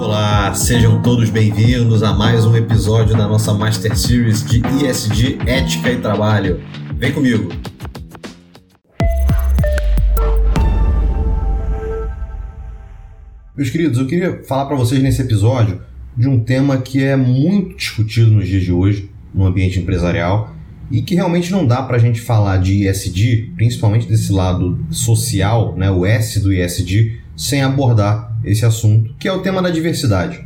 Olá, sejam todos bem-vindos a mais um episódio da nossa Master Series de ISD Ética e Trabalho. Vem comigo! Meus queridos, eu queria falar para vocês nesse episódio de um tema que é muito discutido nos dias de hoje no ambiente empresarial e que realmente não dá para a gente falar de ISD, principalmente desse lado social, né, o S do ISD, sem abordar esse assunto, que é o tema da diversidade.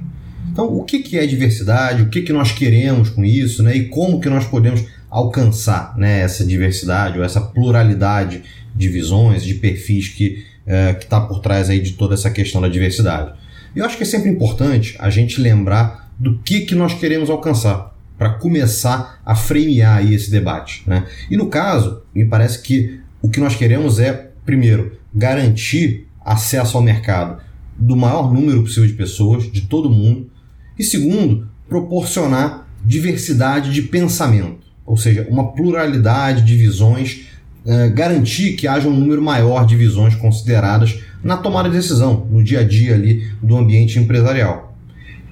Então, o que, é diversidade? O que, que nós queremos com isso? Né? E como que nós podemos alcançar né, essa diversidade ou essa pluralidade de visões, de perfis que é, está por trás aí de toda essa questão da diversidade? Eu acho que é sempre importante a gente lembrar do que, que nós queremos alcançar para começar a fremear aí esse debate. Né? E no caso, me parece que o que nós queremos é, primeiro, garantir acesso ao mercado do maior número possível de pessoas, de todo mundo, e segundo, proporcionar diversidade de pensamento, ou seja, uma pluralidade de visões, eh, garantir que haja um número maior de visões consideradas na tomada de decisão, no dia a dia ali do ambiente empresarial.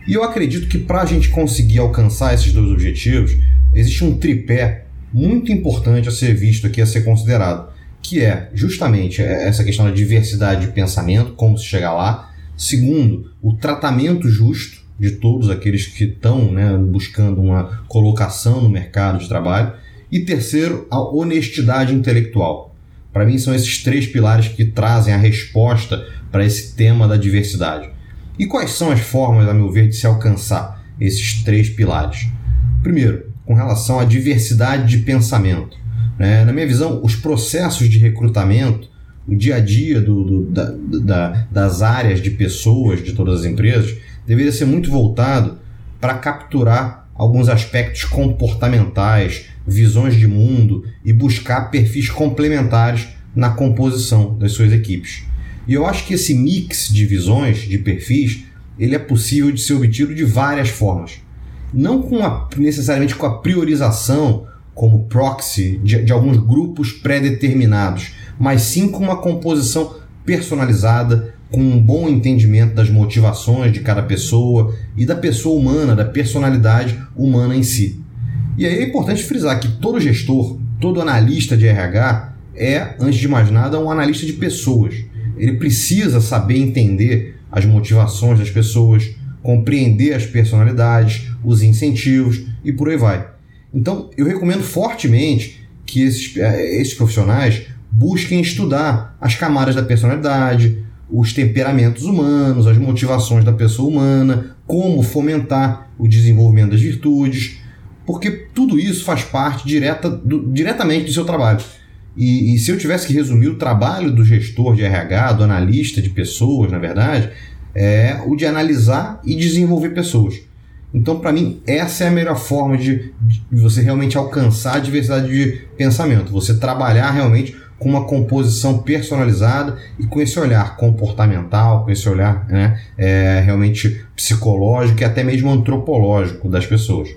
E eu acredito que para a gente conseguir alcançar esses dois objetivos, existe um tripé muito importante a ser visto aqui, a ser considerado, que é justamente essa questão da diversidade de pensamento, como se chegar lá. Segundo, o tratamento justo de todos aqueles que estão né, buscando uma colocação no mercado de trabalho. E terceiro, a honestidade intelectual. Para mim, são esses três pilares que trazem a resposta para esse tema da diversidade. E quais são as formas, a meu ver, de se alcançar esses três pilares? Primeiro, com relação à diversidade de pensamento. Né? Na minha visão, os processos de recrutamento, o dia a dia do, do, da, da, das áreas de pessoas de todas as empresas, deveria ser muito voltado para capturar alguns aspectos comportamentais, visões de mundo e buscar perfis complementares na composição das suas equipes. E eu acho que esse mix de visões, de perfis, ele é possível de ser obtido de várias formas. Não com a, necessariamente com a priorização como proxy de, de alguns grupos pré-determinados, mas sim com uma composição personalizada, com um bom entendimento das motivações de cada pessoa e da pessoa humana, da personalidade humana em si. E aí é importante frisar que todo gestor, todo analista de RH é, antes de mais nada, um analista de pessoas ele precisa saber entender as motivações das pessoas, compreender as personalidades, os incentivos e por aí vai. Então, eu recomendo fortemente que esses, eh, esses profissionais busquem estudar as camadas da personalidade, os temperamentos humanos, as motivações da pessoa humana, como fomentar o desenvolvimento das virtudes, porque tudo isso faz parte direta do, diretamente do seu trabalho. E, e, se eu tivesse que resumir o trabalho do gestor de RH, do analista de pessoas, na verdade, é o de analisar e desenvolver pessoas. Então, para mim, essa é a melhor forma de, de, você realmente alcançar a diversidade de pensamento. Você trabalhar realmente com uma composição personalizada e com esse olhar comportamental, com esse olhar né, é, realmente psicológico e até mesmo antropológico das pessoas.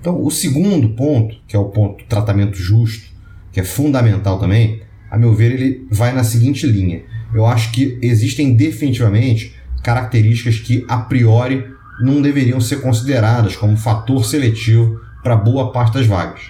Então, o segundo ponto, que é o ponto tratamento justo, que é fundamental também, a meu ver, ele vai na seguinte linha. Eu acho que existem definitivamente características que a priori não deveriam ser consideradas como fator seletivo para boa parte das vagas.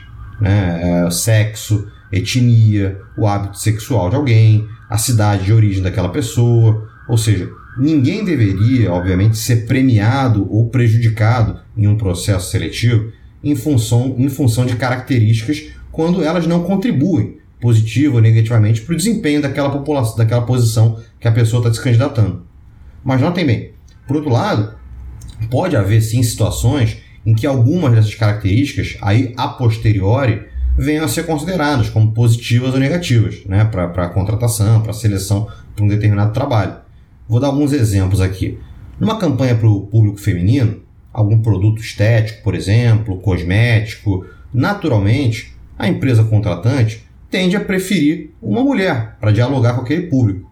Né? É, sexo, etnia, o hábito sexual de alguém, a cidade de origem daquela pessoa. Ou seja, ninguém deveria, obviamente, ser premiado ou prejudicado em um processo seletivo em função, em função de características quando elas não contribuem positivo ou negativamente para o desempenho daquela população, daquela posição que a pessoa está se candidatando. Mas notem bem, por outro lado, pode haver sim situações em que algumas dessas características, aí a posteriori, venham a ser consideradas como positivas ou negativas né, para a contratação, para a seleção para um determinado trabalho. Vou dar alguns exemplos aqui. Numa campanha para o público feminino, algum produto estético, por exemplo, cosmético, naturalmente a empresa contratante tende a preferir uma mulher para dialogar com aquele público.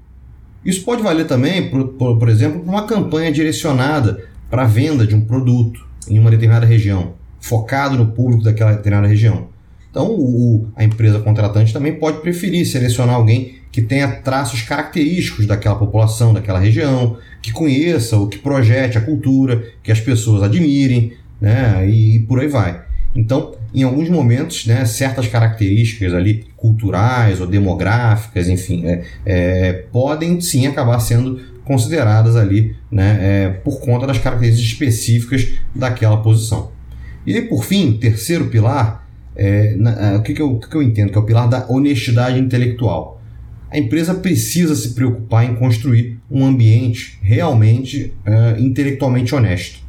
Isso pode valer também, por, por, por exemplo, para uma campanha direcionada para a venda de um produto em uma determinada região, focado no público daquela determinada região. Então, o, a empresa contratante também pode preferir selecionar alguém que tenha traços característicos daquela população, daquela região, que conheça ou que projete a cultura, que as pessoas admirem, né? E por aí vai. Então, em alguns momentos, né, certas características ali culturais ou demográficas, enfim, é, é, podem sim acabar sendo consideradas ali né, é, por conta das características específicas daquela posição. E por fim, terceiro pilar, é, na, é, o, que, que, eu, o que, que eu entendo? Que é o pilar da honestidade intelectual. A empresa precisa se preocupar em construir um ambiente realmente é, intelectualmente honesto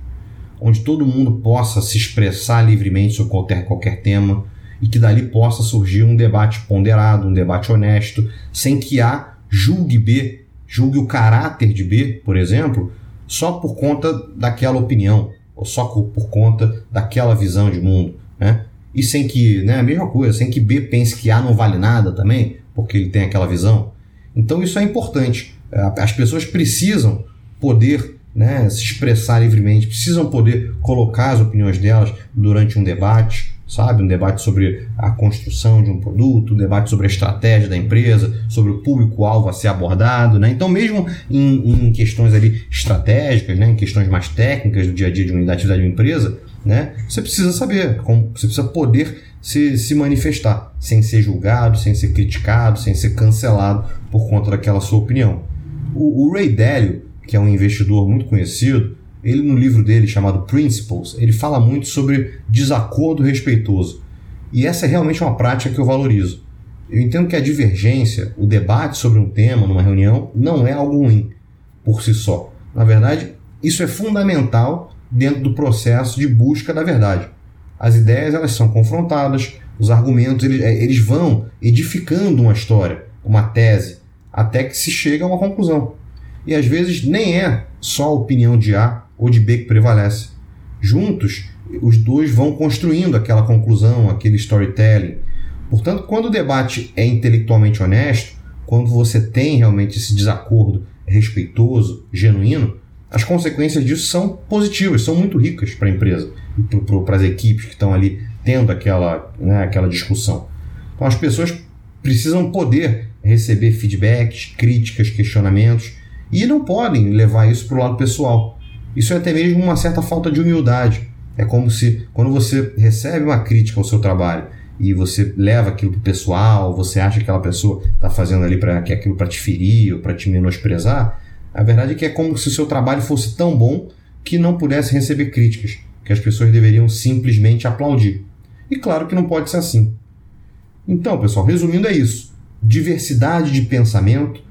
onde todo mundo possa se expressar livremente sobre qualquer, qualquer tema e que dali possa surgir um debate ponderado, um debate honesto, sem que A julgue B, julgue o caráter de B, por exemplo, só por conta daquela opinião, ou só por conta daquela visão de mundo. Né? E sem que, né, a mesma coisa, sem que B pense que A não vale nada também, porque ele tem aquela visão. Então isso é importante. As pessoas precisam poder né, se expressar livremente, precisam poder colocar as opiniões delas durante um debate, sabe? Um debate sobre a construção de um produto, um debate sobre a estratégia da empresa, sobre o público-alvo a ser abordado, né? Então, mesmo em, em, questões ali estratégicas, né, em questões mais técnicas do dia a dia de uma atividade de uma empresa, né, você precisa saber, como, você precisa poder se, se manifestar, sem ser julgado, sem ser criticado, sem ser cancelado por conta daquela sua opinião. O, o Ray Dalio, que é um investidor muito conhecido, ele no livro dele chamado Principles, ele fala muito sobre desacordo respeitoso. E essa é realmente uma prática que eu valorizo. Eu entendo que a divergência, o debate sobre um tema numa reunião, não é algo ruim por si só. Na verdade, isso é fundamental dentro do processo de busca da verdade. As ideias elas são confrontadas, os argumentos eles, é, eles vão edificando uma história, uma tese, até que se chega a uma conclusão. E às vezes nem é só a opinião de A que prevalece. Juntos, os dois vão construindo aquela conclusão, aquele storytelling. Portanto, quando o debate é intelectualmente honesto, quando você tem realmente esse desacordo respeitoso, genuíno, as consequências disso são positivas, são muito ricas para a empresa para as equipes que estão ali tendo aquela, né, aquela discussão. Então, as pessoas precisam poder receber feedbacks, críticas, questionamentos e não podem levar isso para o lado pessoal. Isso é até mesmo uma certa falta de humildade. É como se, quando você recebe uma crítica ao seu trabalho e você leva aquilo para o pessoal, você acha que aquela pessoa está fazendo ali para que aquilo para te ferir ou para te menosprezar, a verdade é que é como se o seu trabalho fosse tão bom que não pudesse receber críticas, que as pessoas deveriam simplesmente aplaudir. E claro que não pode ser assim. Então, pessoal, resumindo é isso: diversidade de pensamento,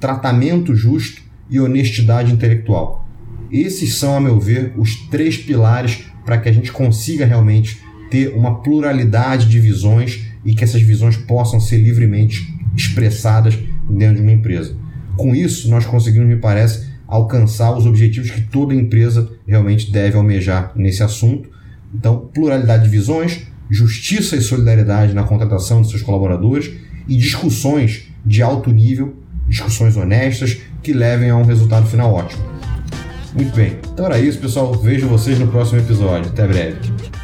tratamento justo e honestidade intelectual. Esses são, a meu ver, os três pilares para que a gente consiga realmente ter uma pluralidade de visões e que essas visões possam ser livremente expressadas dentro de uma empresa. Com isso, nós conseguimos, me parece, alcançar os objetivos que toda empresa realmente deve almejar nesse assunto. Então, pluralidade de visões, justiça e solidariedade na contratação de seus colaboradores e discussões de alto nível, discussões honestas que levem a um resultado final ótimo. Muito bem, então era isso, pessoal. Vejo vocês no próximo episódio. Até breve.